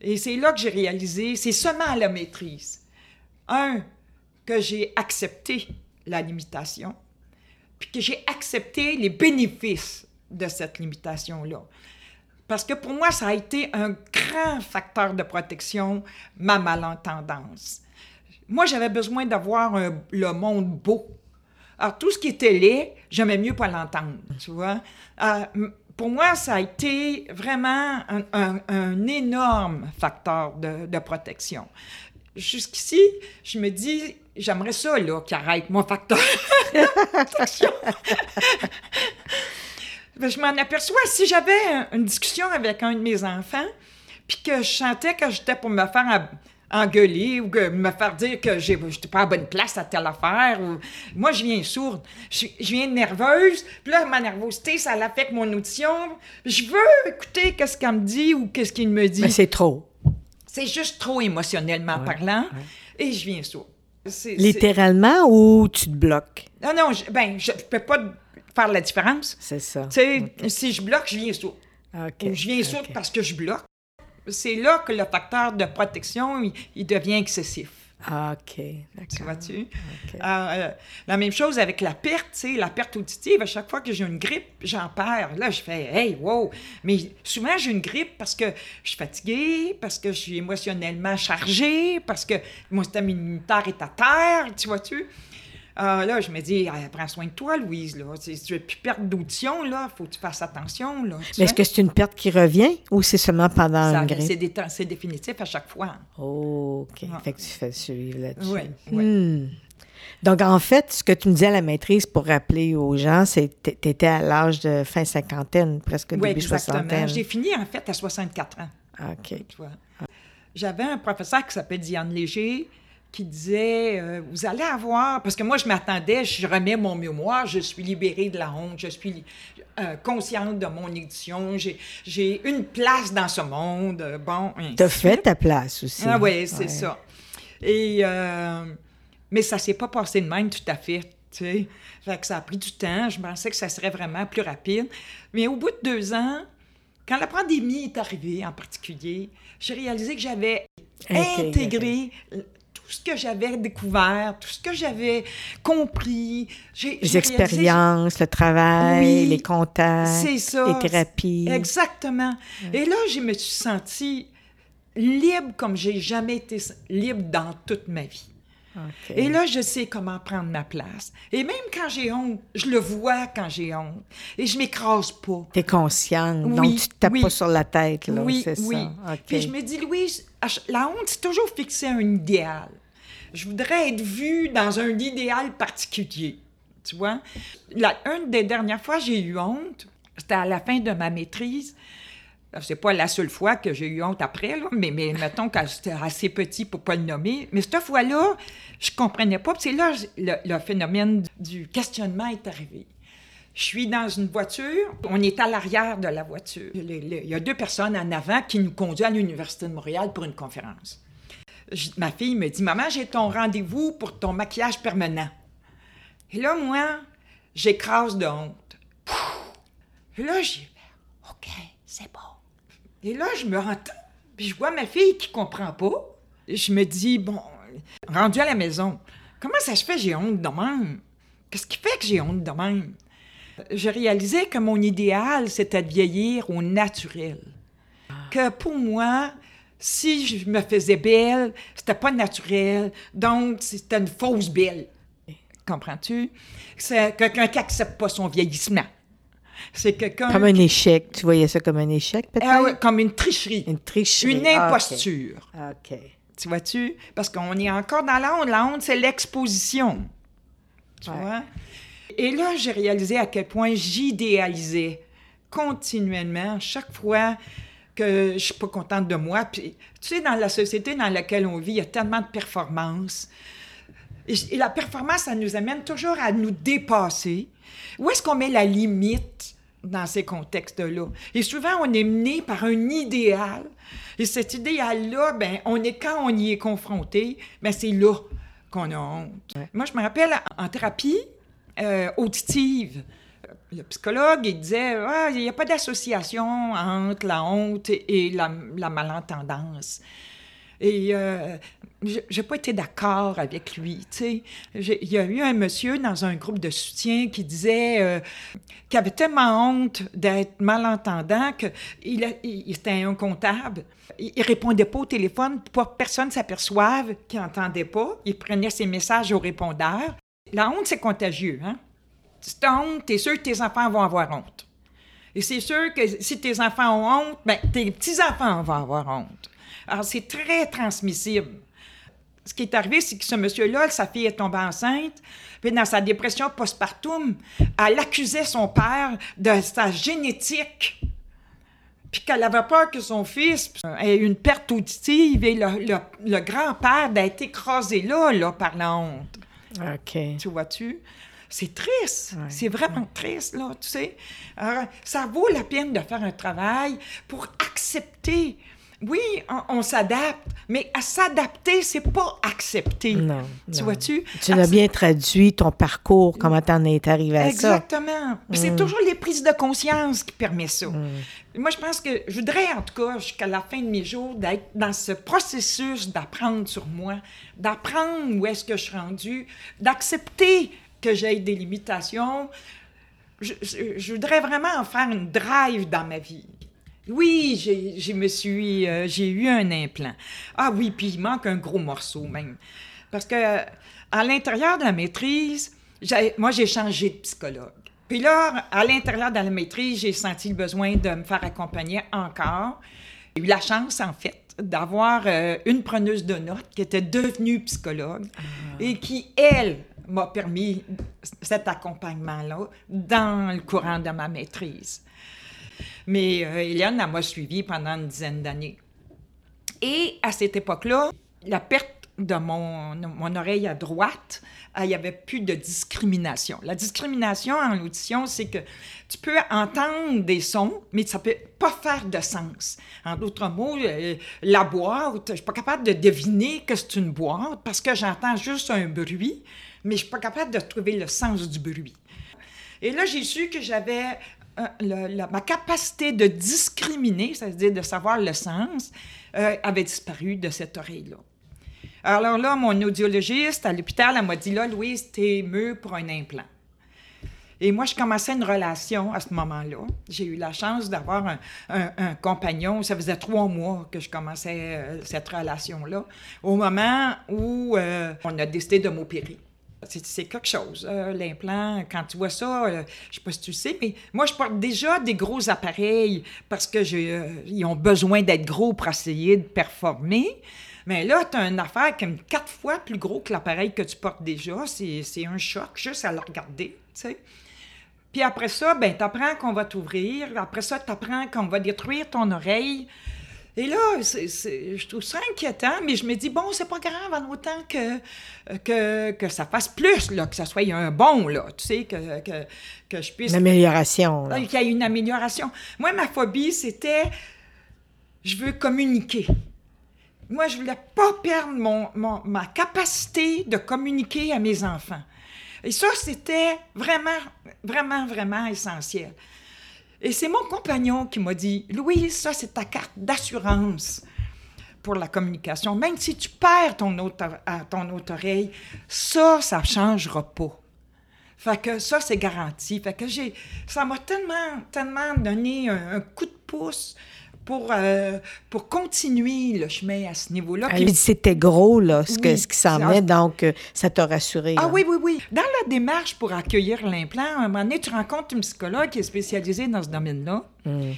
Et c'est là que j'ai réalisé, c'est seulement à la maîtrise, un, que j'ai accepté la limitation, puis que j'ai accepté les bénéfices de cette limitation-là. Parce que pour moi, ça a été un grand facteur de protection, ma malentendance. Moi, j'avais besoin d'avoir le monde beau. Alors, tout ce qui était laid, j'aimais mieux pas l'entendre, tu vois. Euh, pour moi, ça a été vraiment un, énorme facteur de, protection. Jusqu'ici, je me dis, j'aimerais ça, là, qui arrête mon facteur de. Ben, je m'en aperçois, si j'avais une discussion avec un de mes enfants, puis que je sentais que j'étais pour me faire engueuler ou me faire dire que je n'étais pas à bonne place à telle affaire. Moi, je viens sourde. Je, viens nerveuse. Puis là, ma nervosité, ça l'affecte mon audition. Je veux écouter qu'est-ce qu'elle me dit ou qu'est-ce qu'il me dit. Mais c'est trop. C'est juste trop émotionnellement parlant. Et je viens sourde. Littéralement ou tu te bloques? Non, non, je, ben, je peux pas faire la différence. C'est ça. Tu sais, si je bloque, je viens sourde. Ou je viens sourde parce que je bloque c'est là que le facteur de protection, il, devient excessif. Ah, OK, Tu vois-tu? Euh, euh, la même chose avec la perte, tu sais, la perte auditive. À chaque fois que j'ai une grippe, j'en perds. Là, je fais « Hey, wow! » Mais souvent, j'ai une grippe parce que je suis fatiguée, parce que je suis émotionnellement chargée, parce que mon système immunitaire est à terre, tu vois-tu? Ah, là, je me dis, ah, prends soin de toi, Louise. Là. Tu veux plus perdre d'audition, là. faut que tu fasses attention. Là, Mais est-ce que c'est une perte qui revient ou c'est seulement pendant? C'est, définitif à chaque fois. Oh, OK. Fait que tu fais suivre là-dessus. Oui, hmm. Donc, en fait, ce que tu me disais à la maîtrise pour rappeler aux gens, c'est que tu étais à l'âge de fin cinquantaine, presque oui, début soixantaine. J'ai fini, en fait, à 64 ans. OK. Tu vois. J'avais un professeur qui s'appelle Diane Léger, qui disait euh, Vous allez avoir. Parce que moi, je m'attendais, je remets mon mémoire, je suis libérée de la honte, je suis euh, consciente de mon édition, j'ai une place dans ce monde. Euh, bon. T'as fait ta place aussi. Ah oui, c'est ça. Et. mais ça s'est pas passé de même tout à fait. Tu sais. Fait que ça a pris du temps. Je pensais que ça serait vraiment plus rapide. Mais au bout de deux ans, quand la pandémie est arrivée en particulier, j'ai réalisé que j'avais intégré ce que j'avais découvert, tout ce que j'avais compris. Les expériences, le travail, les contacts, les thérapies. Exactement. Et là, je me suis sentie libre comme j'ai jamais été libre dans toute ma vie. Et là, je sais comment prendre ma place. Et même quand j'ai honte, je le vois quand j'ai honte. Et je m'écrase pas. Tu es consciente, oui, donc tu te tapes pas sur la tête, là, oui, c'est oui. ça. Puis je me dis, Louise, la honte, c'est toujours fixer un idéal. Je voudrais être vue dans un idéal particulier, tu vois. La, une des dernières fois j'ai eu honte, c'était à la fin de ma maîtrise. C'est pas la seule fois que j'ai eu honte après, mais, mettons que c'était assez petit pour pas le nommer. Mais cette fois-là, je comprenais pas. C'est là le, le phénomène du questionnement est arrivé. Je suis dans une voiture, on est à l'arrière de la voiture. Il y a deux personnes en avant qui nous conduisent à l'Université de Montréal pour une conférence. ma fille me dit Maman, j'ai ton rendez-vous pour ton maquillage permanent. Et là, moi, j'écrase de honte. Et là, j'ai OK, c'est bon. Et là, je me rends puis je vois ma fille qui comprend pas. Je me dis, bon, rendu à la maison, comment ça se fait j'ai honte de même? Qu'est-ce qui fait que j'ai honte de même? Je réalisais que mon idéal, c'était de vieillir au naturel. Que pour moi, si je me faisais belle, c'était pas naturel, donc c'était une fausse belle. Comprends-tu? C'est quelqu'un qui accepte pas son vieillissement. C'est quelqu'un... Comme un échec. Tu voyais ça comme un échec, peut-être? Ah ouais, comme une tricherie. Une tricherie. Une Ah, ok. imposture. OK. Tu vois-tu? Parce qu'on est encore dans la honte. La honte, c'est l'exposition. Tu Ouais. vois? Et là, j'ai réalisé à quel point j'idéalisais continuellement, chaque fois que je suis pas contente de moi. Puis, tu sais, dans la société dans laquelle on vit, il y a tellement de performances. Et, et la performance, ça nous amène toujours à nous dépasser. Où est-ce qu'on met la limite dans ces contextes-là? Et souvent, on est mené par un idéal. Et cet idéal-là, ben, on est quand on y est confronté, ben, c'est là qu'on a honte. Ouais. Moi, je me rappelle en thérapie euh, auditive, le psychologue, il disait Ah, il n'y a pas d'association entre la honte et la, la malentendance. Et euh, je n'ai pas été d'accord avec lui. J'ai- Il y a eu un monsieur dans un groupe de soutien qui disait euh, qu'il avait tellement honte d'être malentendant qu'il il, il était un comptable. Il, il répondait pas au téléphone pour que personne s'aperçoive qu'il n'entendait pas. Il prenait ses messages au répondeur. La honte, c'est contagieux, hein? Si t'as honte, t'es sûr que tes enfants vont avoir honte. Et c'est sûr que si tes enfants ont honte, ben, tes petits-enfants vont avoir honte. Alors, c'est très transmissible. Ce qui est arrivé, c'est que ce monsieur-là, sa fille est tombée enceinte, puis dans sa dépression postpartum, elle accusait son père de sa génétique, puis qu'elle avait peur que son fils ait une perte auditive et le, le- le grand-père d'être écrasé là, là, par la honte. OK. Tu vois-tu? C'est triste. Ouais, c'est vraiment triste, là, tu sais. Alors, ça vaut la peine de faire un travail pour accepter. Oui, on, on s'adapte, mais à s'adapter, c'est pas accepter. Non. Tu vois-tu? Tu l'as bien traduit, ton parcours, comment t'en es arrivé à ça. Exactement. C'est toujours les prises de conscience qui permettent ça. Moi, je pense que je voudrais, en tout cas, jusqu'à la fin de mes jours, d'être dans ce processus d'apprendre sur moi, d'apprendre où est-ce que je suis rendue, d'accepter que j'ai des limitations. Je, je- je voudrais vraiment en faire une drive dans ma vie. Oui, j'ai, me suis, euh, j'ai eu un implant. Ah oui, puis il manque un gros morceau même. Parce que euh, à l'intérieur de la maîtrise, moi, j'ai changé de psychologue. Puis là, à l'intérieur de la maîtrise, j'ai senti le besoin de me faire accompagner encore. J'ai eu la chance, en fait, d'avoir euh, une preneuse de notes qui était devenue psychologue et qui, elle, m'a permis cet accompagnement-là dans le courant de ma maîtrise. Mais euh, Eliane, elle m'a suivi pendant une dizaine d'années. Et à cette époque-là, la perte de mon, mon oreille à droite, euh, il n'y avait plus de discrimination. La discrimination en audition, c'est que tu peux entendre des sons, mais ça ne peut pas faire de sens. En d'autres mots, euh, la boîte, je ne suis pas capable de deviner que c'est une boîte parce que j'entends juste un bruit, mais je ne suis pas capable de trouver le sens du bruit. Et là, j'ai su que j'avais ma capacité de discriminer, c'est-à-dire de savoir le sens, euh, avait disparu de cette oreille-là. Alors là, mon audiologiste à l'hôpital, elle m'a dit là, Louise, t'es mûre pour un implant. Et moi, je commençais une relation à ce moment-là. J'ai eu la chance d'avoir un compagnon. Ça faisait trois mois que je commençais euh, cette relation-là, au moment où euh, on a décidé de m'opérer. C'est quelque chose, euh, l'implant. Quand tu vois ça, euh, je sais pas si tu sais, mais moi, je porte déjà des gros appareils parce que j'ai, euh, ont besoin d'être gros pour essayer de performer. Mais là, tu as une affaire est quatre fois plus gros que l'appareil que tu portes déjà. C'est un choc juste à le regarder. Puis après ça, ben, tu apprends qu'on va t'ouvrir. Après ça, tu apprends qu'on va détruire ton oreille. Et là, je trouve ça inquiétant, mais je me dis, bon, c'est pas grave, en autant que, que, que ça fasse plus, là, que ça soit un bon, là, tu sais, que, que, que je puisse... Une amélioration. qu'il y ait une amélioration. Moi, ma phobie, c'était, je veux communiquer. Moi, je voulais pas perdre mon, mon- ma capacité de communiquer à mes enfants. Et ça, c'était vraiment, vraiment, vraiment essentiel. Et c'est mon compagnon qui m'a dit, Louise, ça, c'est ta carte d'assurance pour la communication. Même si tu perds ton autre, ton autre oreille, ça, ça changera pas. Fait que ça, c'est garanti. Fait que j'ai... Ça m'a tellement, tellement donné un coup de pouce pour, euh, pour continuer le chemin à ce niveau-là. Puis c'était gros, là, ce, que, ce qui s'en venait, donc euh, ça t'a rassuré. Ah oui, oui, oui. Dans la démarche pour accueillir l'implant, à un moment donné, tu rencontres une psychologue qui est spécialisée dans ce domaine-là. Hmm.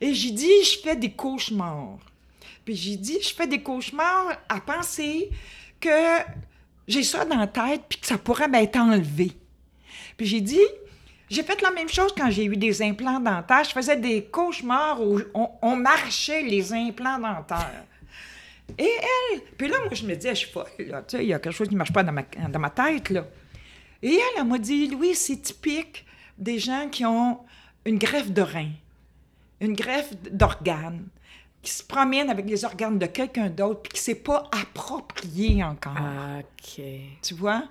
Et j'ai dit, je fais des cauchemars. Puis j'ai dit, je fais des cauchemars à penser que j'ai ça dans la tête puis que ça pourrait m'être enlevé. Puis j'ai dit, j'ai fait la même chose quand j'ai eu des implants dentaires. Je faisais des cauchemars où on, marchait les implants dentaires. Et elle, puis là, moi, je me disais, je suis folle, là, tu sais, il y a quelque chose qui ne marche pas dans ma, dans ma tête, là. Et elle, elle m'a dit, Louis, c'est typique des gens qui ont une greffe de rein, une greffe d'organes, qui se promènent avec les organes de quelqu'un d'autre, puis qui ne s'est pas approprié encore. OK. Tu vois?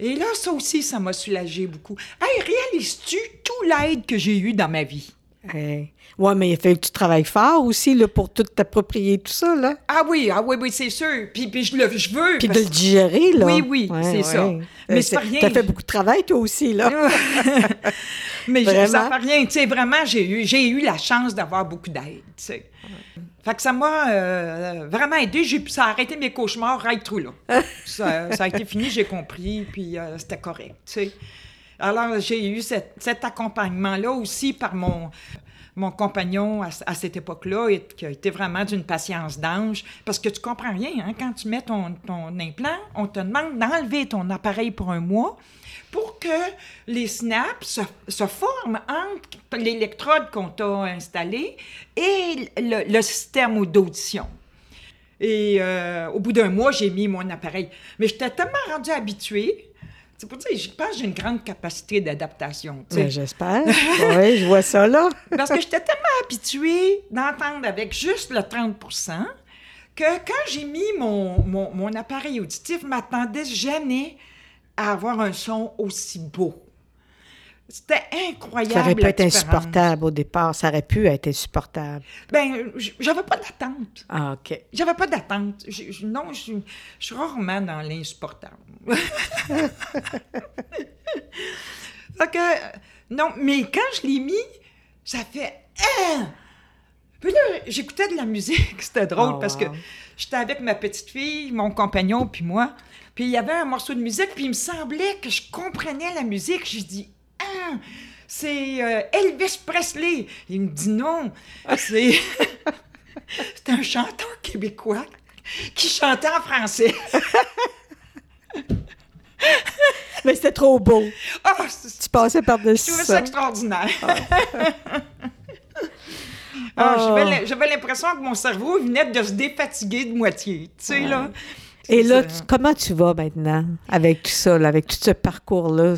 Et là, ça aussi, ça m'a soulagé beaucoup. Hey, réalises-tu tout l'aide que j'ai eu dans ma vie? Hey. Ouais, mais il fait que tu travailles fort aussi là, pour tout t'approprier tout ça, là. Ah oui, ah oui, oui, c'est sûr. Puis, puis je, le, je veux. Puis de le digérer, là. Oui, oui, c'est ça. Mais euh, c'est pas rien. T'as fait beaucoup de travail, toi aussi, là. mais je, ça fait rien. Tu sais, vraiment, j'ai eu, j'ai eu la chance d'avoir beaucoup d'aide, tu sais. Fait que ça m'a euh, vraiment aidé. J'ai, ça a arrêté mes cauchemars right through, là. ça, ça, a été fini, j'ai compris, puis euh, c'était correct, tu sais. Alors, j'ai eu cet accompagnement-là aussi par mon, mon compagnon à, cette époque-là, qui a été vraiment d'une patience d'ange, parce que tu comprends rien, hein? quand tu mets ton, ton implant, on te demande d'enlever ton appareil pour un mois pour que les snaps se, forment entre l'électrode qu'on t'a installé et le, système d'audition. Et euh, au bout d'un mois, j'ai mis mon appareil. Mais j'étais tellement rendu habituée. C'est pour dire, je pense que j'ai une grande capacité d'adaptation. J'espère. oui, je vois ça là. Parce que j'étais tellement habituée d'entendre avec juste le 30% que quand j'ai mis mon, mon, mon appareil auditif, je m'attendais jamais à avoir un son aussi beau. C'était incroyable. Ça aurait pu être insupportable au départ. Ça aurait pu être insupportable. Ben, j'avais pas d'attente. Ah, OK. J'avais pas d'attente. Non, je, suis rarement dans l'insupportable. fait que, non, mais quand je l'ai mis, ça fait. Hein? Puis là, j'écoutais de la musique. C'était drôle oh, parce que j'étais avec ma petite fille, mon compagnon, puis moi. Puis il y avait un morceau de musique, puis il me semblait que je comprenais la musique. J'ai dit, ah, c'est euh, Elvis Presley. Il me dit non, c'est c'est un chanteur québécois qui chantait en français. Mais c'était trop beau. Ah, tu passais par-dessus ça. ça extraordinaire. Ah. Ah, j'avais l'impression que mon cerveau venait de se défatiguer de moitié. Tu sais, là. Et là, comment tu vas maintenant avec tout ça, avec tout ce parcours-là?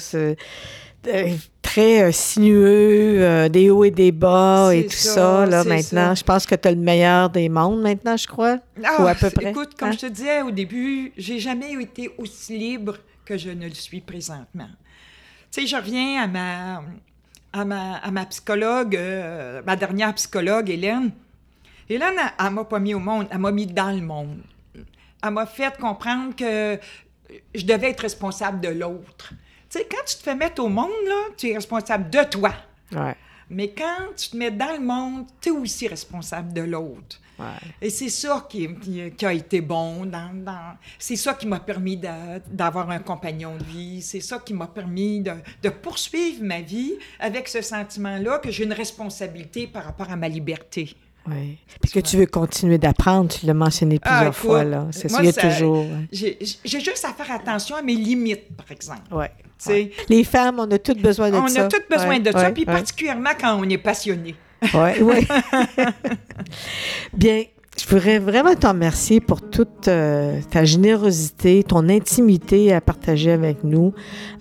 Euh, très euh, sinueux, euh, des hauts et des bas et tout ça, là, maintenant. Je pense que tu as le meilleur des mondes maintenant, je crois. ou à peu près. Écoute, comme hein? je te disais au début, j'ai jamais été aussi libre que je ne le suis présentement. Tu sais, je reviens à ma, à ma, à ma psychologue, ma dernière psychologue, Hélène. Hélène, elle, ne m'a pas mis au monde, elle m'a mis dans le monde elle m'a fait comprendre que je devais être responsable de l'autre. Tu sais, quand tu te fais mettre au monde, là, tu es responsable de toi. Mais quand tu te mets dans le monde, tu es aussi responsable de l'autre. Et c'est ça qui, qui, a été bon. Dans, dans c'est ça qui m'a permis d'avoir un compagnon de vie. C'est ça qui m'a permis de, de, poursuivre ma vie avec ce sentiment-là que j'ai une responsabilité par rapport à ma liberté. Oui. Puis que tu veux continuer d'apprendre, tu l'as mentionné ah, plusieurs fois, là. C'est ça, il y a toujours. J'ai juste à faire attention à mes limites, par exemple. Oui. Les femmes, on a toutes besoin de ça. On a toutes besoin de ça, puis particulièrement quand on est passionné. Oui, oui. Bien, je voudrais vraiment te remercier pour toute euh, ta générosité, ton intimité à partager avec nous,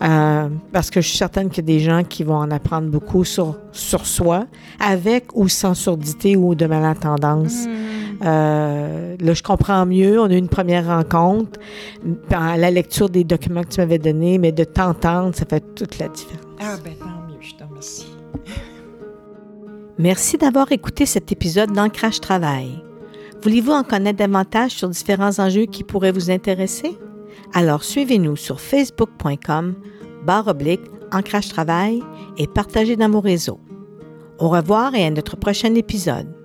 euh, parce que je suis certaine qu'il y a des gens qui vont en apprendre beaucoup sur, sur soi, avec ou sans surdité ou de malentendance. Mm. Euh, là, je comprends mieux. On a eu une première rencontre, à la lecture des documents que tu m'avais donnés, mais de t'entendre, ça fait toute la différence. Ah ben tant mieux, je te remercie. Merci d'avoir écouté cet épisode d'Ancrage Travail. Voulez-vous en connaître davantage sur différents enjeux qui pourraient vous intéresser? Alors suivez-nous sur facebook.com barre oblique ancrage travail et partagez dans vos réseaux. Au revoir et à notre prochain épisode.